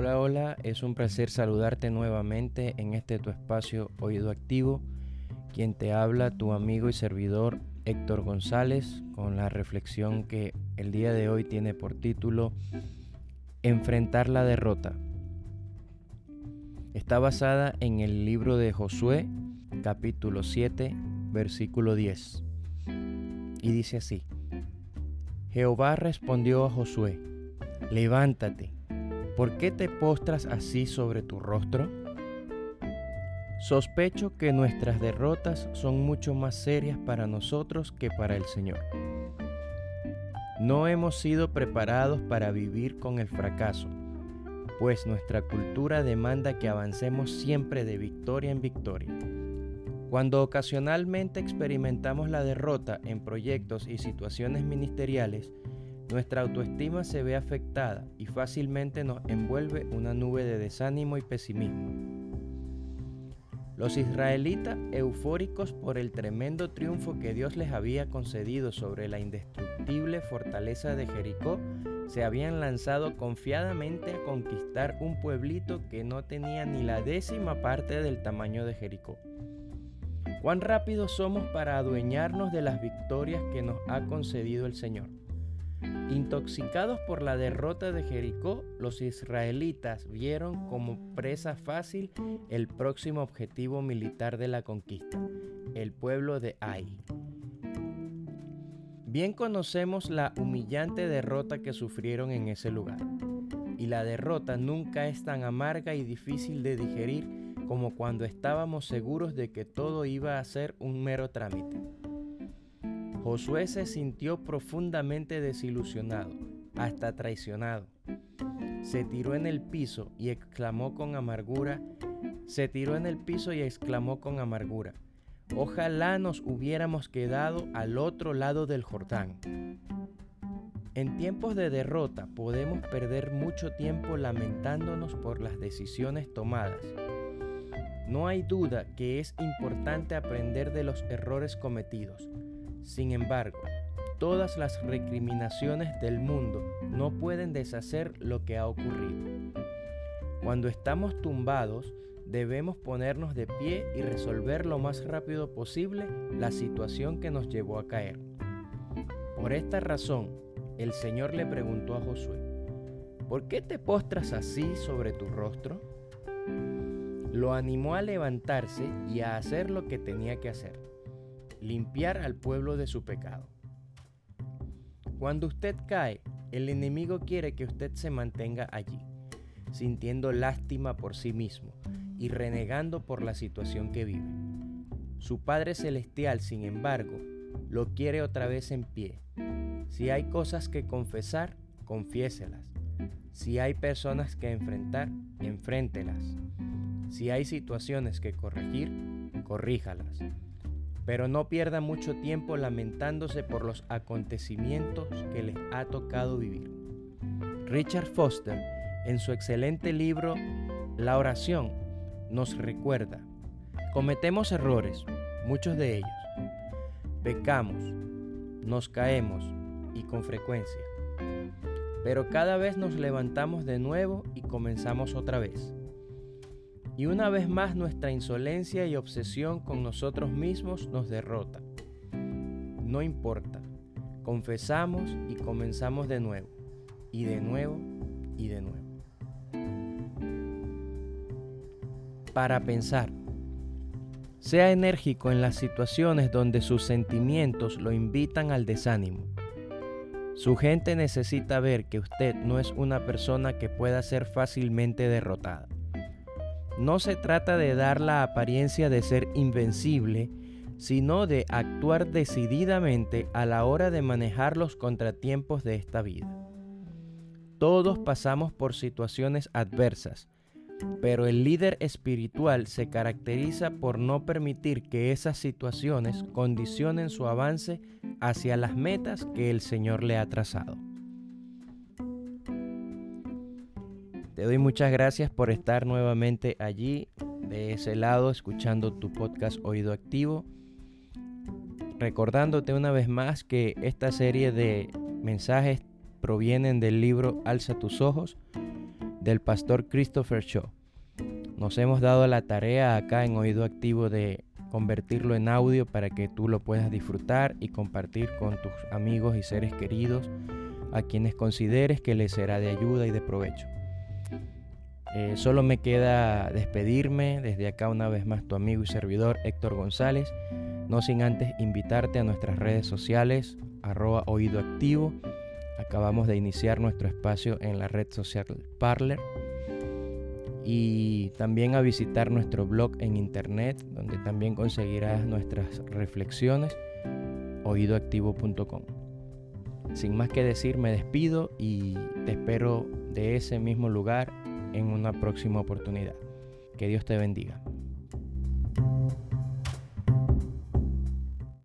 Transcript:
Hola, hola, es un placer saludarte nuevamente en este tu espacio Oído Activo, quien te habla tu amigo y servidor Héctor González con la reflexión que el día de hoy tiene por título Enfrentar la derrota. Está basada en el libro de Josué, capítulo 7, versículo 10. Y dice así, Jehová respondió a Josué, levántate ¿Por qué te postras así sobre tu rostro? Sospecho que nuestras derrotas son mucho más serias para nosotros que para el Señor. No hemos sido preparados para vivir con el fracaso, pues nuestra cultura demanda que avancemos siempre de victoria en victoria. Cuando ocasionalmente experimentamos la derrota en proyectos y situaciones ministeriales, nuestra autoestima se ve afectada y fácilmente nos envuelve una nube de desánimo y pesimismo. Los israelitas, eufóricos por el tremendo triunfo que Dios les había concedido sobre la indestructible fortaleza de Jericó, se habían lanzado confiadamente a conquistar un pueblito que no tenía ni la décima parte del tamaño de Jericó. Cuán rápidos somos para adueñarnos de las victorias que nos ha concedido el Señor. Intoxicados por la derrota de Jericó, los israelitas vieron como presa fácil el próximo objetivo militar de la conquista, el pueblo de Ai. Bien conocemos la humillante derrota que sufrieron en ese lugar, y la derrota nunca es tan amarga y difícil de digerir como cuando estábamos seguros de que todo iba a ser un mero trámite. Josué se sintió profundamente desilusionado, hasta traicionado. Se tiró en el piso y exclamó con amargura, se tiró en el piso y exclamó con amargura, ojalá nos hubiéramos quedado al otro lado del Jordán. En tiempos de derrota podemos perder mucho tiempo lamentándonos por las decisiones tomadas. No hay duda que es importante aprender de los errores cometidos, sin embargo, todas las recriminaciones del mundo no pueden deshacer lo que ha ocurrido. Cuando estamos tumbados, debemos ponernos de pie y resolver lo más rápido posible la situación que nos llevó a caer. Por esta razón, el Señor le preguntó a Josué, ¿por qué te postras así sobre tu rostro? Lo animó a levantarse y a hacer lo que tenía que hacer limpiar al pueblo de su pecado. Cuando usted cae, el enemigo quiere que usted se mantenga allí, sintiendo lástima por sí mismo y renegando por la situación que vive. Su Padre Celestial, sin embargo, lo quiere otra vez en pie. Si hay cosas que confesar, confiéselas. Si hay personas que enfrentar, enfréntelas. Si hay situaciones que corregir, corríjalas pero no pierda mucho tiempo lamentándose por los acontecimientos que les ha tocado vivir. Richard Foster, en su excelente libro La oración, nos recuerda, cometemos errores, muchos de ellos, pecamos, nos caemos y con frecuencia, pero cada vez nos levantamos de nuevo y comenzamos otra vez. Y una vez más nuestra insolencia y obsesión con nosotros mismos nos derrota. No importa, confesamos y comenzamos de nuevo, y de nuevo, y de nuevo. Para pensar, sea enérgico en las situaciones donde sus sentimientos lo invitan al desánimo. Su gente necesita ver que usted no es una persona que pueda ser fácilmente derrotada. No se trata de dar la apariencia de ser invencible, sino de actuar decididamente a la hora de manejar los contratiempos de esta vida. Todos pasamos por situaciones adversas, pero el líder espiritual se caracteriza por no permitir que esas situaciones condicionen su avance hacia las metas que el Señor le ha trazado. Te doy muchas gracias por estar nuevamente allí, de ese lado, escuchando tu podcast Oído Activo. Recordándote una vez más que esta serie de mensajes provienen del libro Alza tus ojos, del pastor Christopher Shaw. Nos hemos dado la tarea acá en Oído Activo de convertirlo en audio para que tú lo puedas disfrutar y compartir con tus amigos y seres queridos a quienes consideres que les será de ayuda y de provecho. Eh, solo me queda despedirme desde acá una vez más tu amigo y servidor Héctor González, no sin antes invitarte a nuestras redes sociales, arroba oído activo. Acabamos de iniciar nuestro espacio en la red social Parler y también a visitar nuestro blog en internet donde también conseguirás nuestras reflexiones oídoactivo.com. Sin más que decir, me despido y te espero de ese mismo lugar en una próxima oportunidad. Que Dios te bendiga.